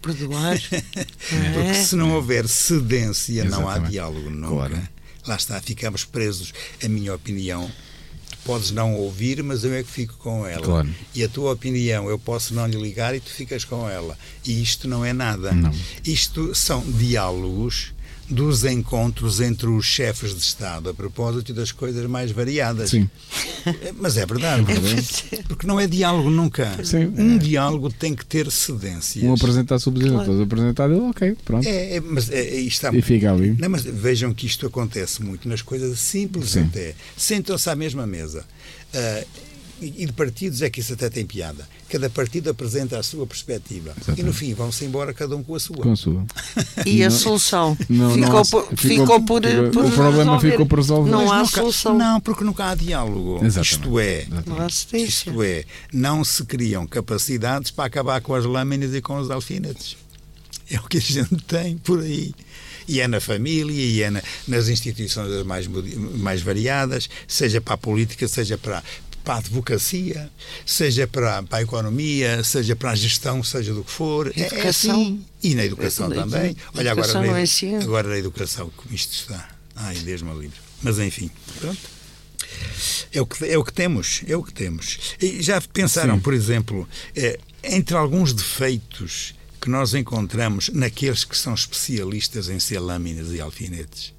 perdoar. Porque se não houver cedência, Exatamente. não há diálogo nunca. Claro. Lá está, ficamos presos. A minha opinião podes não ouvir, mas eu é que fico com ela. Claro. E a tua opinião, eu posso não lhe ligar e tu ficas com ela. E isto não é nada. Não. Isto são diálogos dos encontros entre os chefes de Estado a propósito das coisas mais variadas. Sim. Mas é verdade, é verdade. porque não é diálogo nunca. Sim. Um diálogo tem que ter cedências. Um apresentar posição, claro. todos apresentar ele, ok, pronto. É, é mas é, é está E fica ali. Não, mas vejam que isto acontece muito nas coisas simples Sim. até. Sentam-se à mesma mesa. Uh, e de partidos é que isso até tem piada. Cada partido apresenta a sua perspectiva. Exatamente. E no fim vão-se embora cada um com a sua. Com a sua. E a solução? Não, ficou, não há, por, ficou, ficou, por, por, O problema resolver. ficou por resolver. Não há nunca, solução. Não, porque nunca há diálogo. Exatamente. Isto é, Exatamente. isto é, não se criam capacidades para acabar com as lâminas e com os alfinetes. É o que a gente tem por aí e é na família, e é na, nas instituições mais, mais variadas, seja para a política, seja para, para a advocacia, seja para, para, a economia, seja para a gestão, seja do que for. É, é assim. E na educação também. Olha, agora, na, é assim. agora na educação, como isto está. Ai, Deus me livre. Mas enfim, pronto. É o, que, é o que temos, é o que temos. E já pensaram, Sim. por exemplo, é, entre alguns defeitos que nós encontramos naqueles que são especialistas em ser lâminas e alfinetes?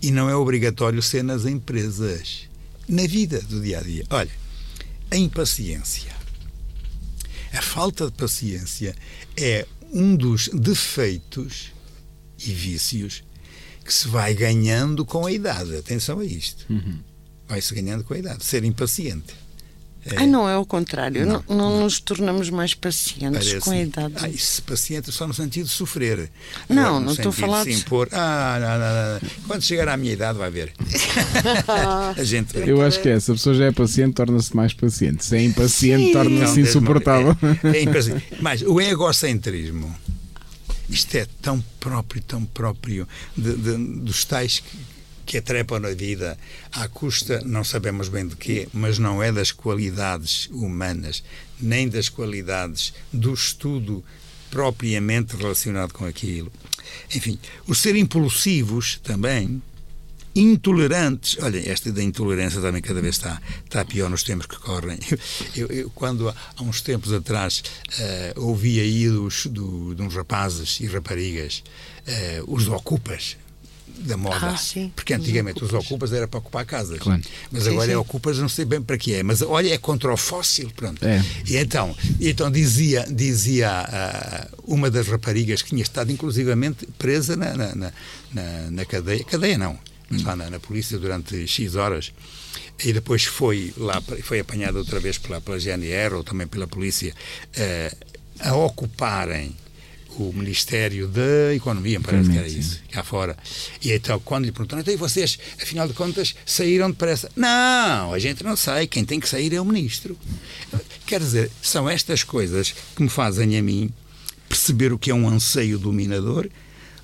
E não é obrigatório ser nas empresas na vida do dia a dia. Olha, a impaciência. A falta de paciência é um dos defeitos e vícios que se vai ganhando com a idade. Atenção a isto. Uhum. Vai-se ganhando com a idade. Ser impaciente. É. Ah, não, é o contrário. Não, não, não, nos tornamos mais pacientes Parece, com a idade. Ah, isso, paciente só no sentido de sofrer. Não, não estou a falar de se impor. Ah, não, não, não. Quando chegar à minha idade, vai ver. a gente Eu acho que é. Se a pessoa já é paciente, torna-se mais paciente. Se é impaciente, torna-se insuportável. É, é impaciente. Mas o egocentrismo. Isto é tão próprio, tão próprio de, de, dos tais que, que atrepam na vida à custa, não sabemos bem de quê, mas não é das qualidades humanas, nem das qualidades do estudo propriamente relacionado com aquilo. Enfim, os ser impulsivos também, intolerantes. Olha, esta da intolerância também cada vez está, está pior nos tempos que correm. Eu, eu, quando há uns tempos atrás uh, ouvi aí dos, do, de uns rapazes e raparigas, uh, os ocupas, da moda. Ah, sim. Porque antigamente os ocupas. os ocupas era para ocupar casas. Claro. Mas sim, agora sim. é ocupas, não sei bem para que é. Mas olha, é contra o fóssil. Pronto. É. E então, então dizia, dizia uh, uma das raparigas que tinha estado inclusivamente presa na, na, na, na cadeia. Cadeia não lá na, na, polícia durante X horas e depois foi lá foi apanhado outra vez pela, pela GNR ou também pela polícia uh, a ocuparem o Ministério da Economia, parece que era isso, cá fora. E então, quando lhe perguntaram, então e vocês, afinal de contas, saíram depressa? Não, a gente não sai, quem tem que sair é o Ministro. Quer dizer, são estas coisas que me fazem a mim perceber o que é um anseio dominador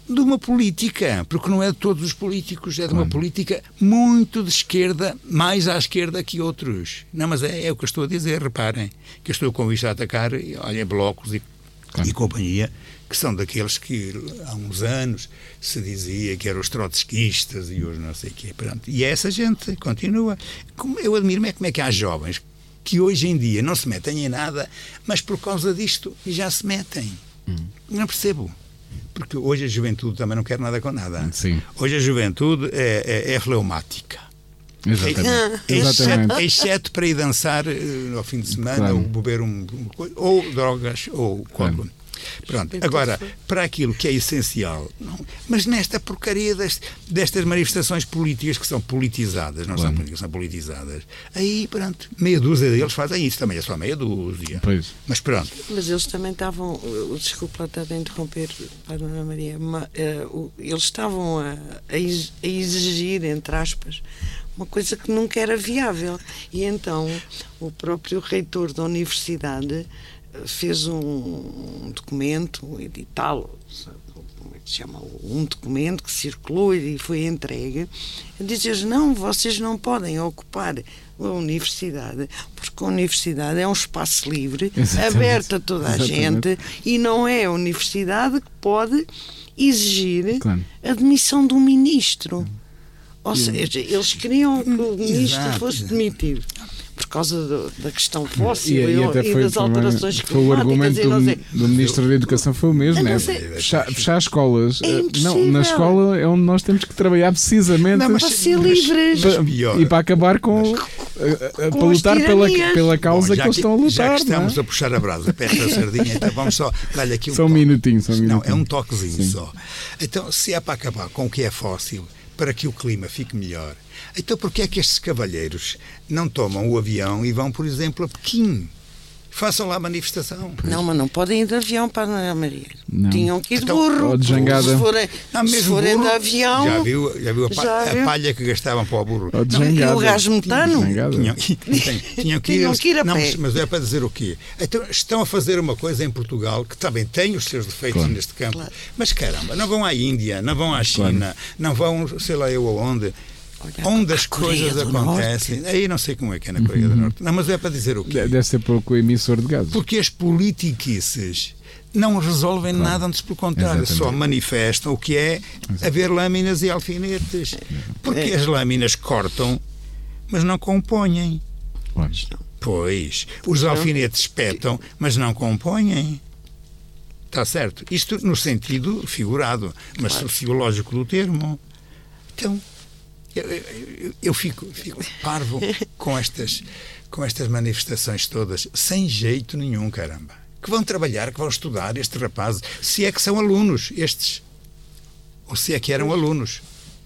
de uma política, porque não é de todos os políticos, é de uma política muito de esquerda, mais à esquerda que outros. Não, mas é, é o que eu estou a dizer, reparem, que eu estou com isto a atacar, olha, blocos e, claro. e companhia, que são daqueles que há uns anos se dizia que eram os trotskistas e hoje não sei o quê. Pronto. E essa gente continua. Eu admiro é como é que há jovens que hoje em dia não se metem em nada, mas por causa disto já se metem. Hum. Não percebo porque hoje a juventude também não quer nada com nada. Sim. Hoje a juventude é, é, é fleumática. Exatamente. É, exceto, exceto, para ir dançar uh, ao fim de semana claro. ou beber um, um, ou drogas ou claro. Pronto, agora, para aquilo que é essencial, não, mas nesta porcaria deste, destas manifestações políticas que são politizadas, não claro. são políticas, são politizadas, aí, pronto, meia dúzia deles fazem isso, também é só meia dúzia. Pois. Mas pronto. Mas eles também estavam, desculpa lá estar a interromper, para Ana Maria, uh, eles estavam a, a exigir, entre aspas, uma coisa que nunca era viável. E então o próprio reitor da universidade fez um, um documento, um edital, como é que se chama? Um documento que circulou e foi entregue, a dizer: não, vocês não podem ocupar a universidade, porque a universidade é um espaço livre, Exatamente. aberto a toda a Exatamente. gente, e não é a universidade que pode exigir claro. a demissão do ministro. Ou seja, eles queriam que o ministro Exato. fosse demitido causa do, da questão fóssil e, e, e, e das alterações climáticas. Foi o argumento do, do Ministro da Educação foi o mesmo, né? Fechar, fechar escolas. É não, na escola é onde nós temos que trabalhar precisamente não, para ser livres para, e para acabar com, mas, para lutar pela, pela causa Bom, que eles estão a lutar. Já que estamos é? a puxar a brasa para esta sardinha, então vamos só dar-lhe aqui um Só um minutinho, só um minutinho. Não, é um toquezinho Sim. só. Então, se é para acabar com o que é fóssil, para que o clima fique melhor, então porquê é que estes cavalheiros não tomam o avião e vão, por exemplo, a Pequim? Façam lá a manifestação. Não, mas não podem ir de avião para a Maria. Não. Tinham que ir de então, burro. Ou de jangada. Se forem, não, se forem burro, de avião. Já viu, já viu, a, já a palha que gastavam para o burro? Ou de jangada. E o gás metano? Tinham, tinham, que ir, tinham que ir a não, pé. Mas é para dizer o quê? Então, estão a fazer uma coisa em Portugal que também tem os seus defeitos claro. neste campo. Claro. Mas caramba, não vão à Índia, não vão à China, claro. não vão, sei lá eu aonde onde as coisas acontecem. Norte. Aí não sei como é que é na Coreia uhum. do Norte. Não, mas é para dizer o quê? Deve ser pouco emissor de gases. Porque as politiquices não resolvem claro. nada, antes pelo contrário, Exatamente. só manifestam o que é Exatamente. haver lâminas e alfinetes. Porque é. as lâminas cortam, mas não compõem. Pois, os alfinetes espetam, mas não compõem. Está certo? Isto no sentido figurado, mas claro. sociológico do termo. Então, eu, eu, eu fico, fico parvo com estas, com estas manifestações todas, sem jeito nenhum, caramba. Que vão trabalhar, que vão estudar estes rapazes, se é que são alunos, estes. Ou se é que eram alunos.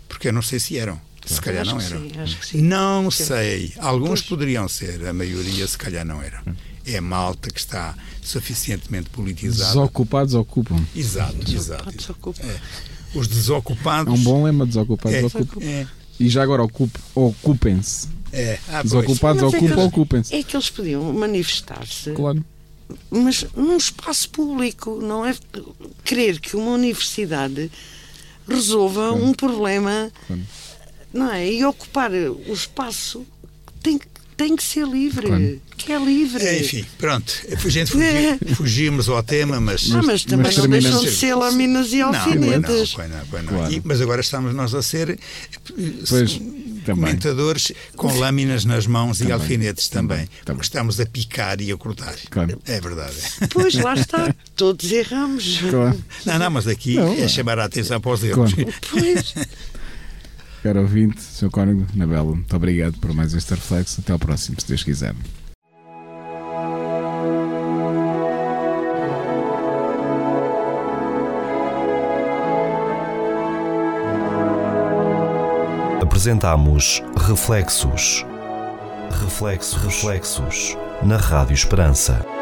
Porque eu não sei se eram. Se calhar não eram. Sim, não sei. Alguns poderiam ser, a maioria se calhar não eram. É malta que está suficientemente politizada. Desocupados ocupam. Exato, exato. exato. É. Os desocupados. É um bom lema, desocupados é, ocupam. É. E já agora ocupem-se. É. Ah, Desocupados é ocupam, é ocupem-se. É que eles podiam manifestar-se. Claro. Mas num espaço público, não é querer que uma universidade resolva claro. um problema, claro. não é? E ocupar o espaço tem que tem que ser livre. Claro. Que é livre. É, enfim, pronto. A gente fugi, é. fugimos ao tema, mas. Ah, mas também mas não deixam de ser lâminas e alfinetes. Não, não, não, não, claro. mas agora estamos nós a ser pois, comentadores com lâminas nas mãos também. e alfinetes também. também. Porque estamos a picar e a cortar. Claro. É verdade. Pois lá está. Todos erramos. Claro. Não, não, mas aqui é chamar a atenção para os erros. Pois. Caro ouvinte, Sr. Cónigo Nabelo, muito obrigado por mais este reflexo. Até ao próximo, se Deus quiser. apresentamos Reflexos. Reflexos, reflexos na Rádio Esperança.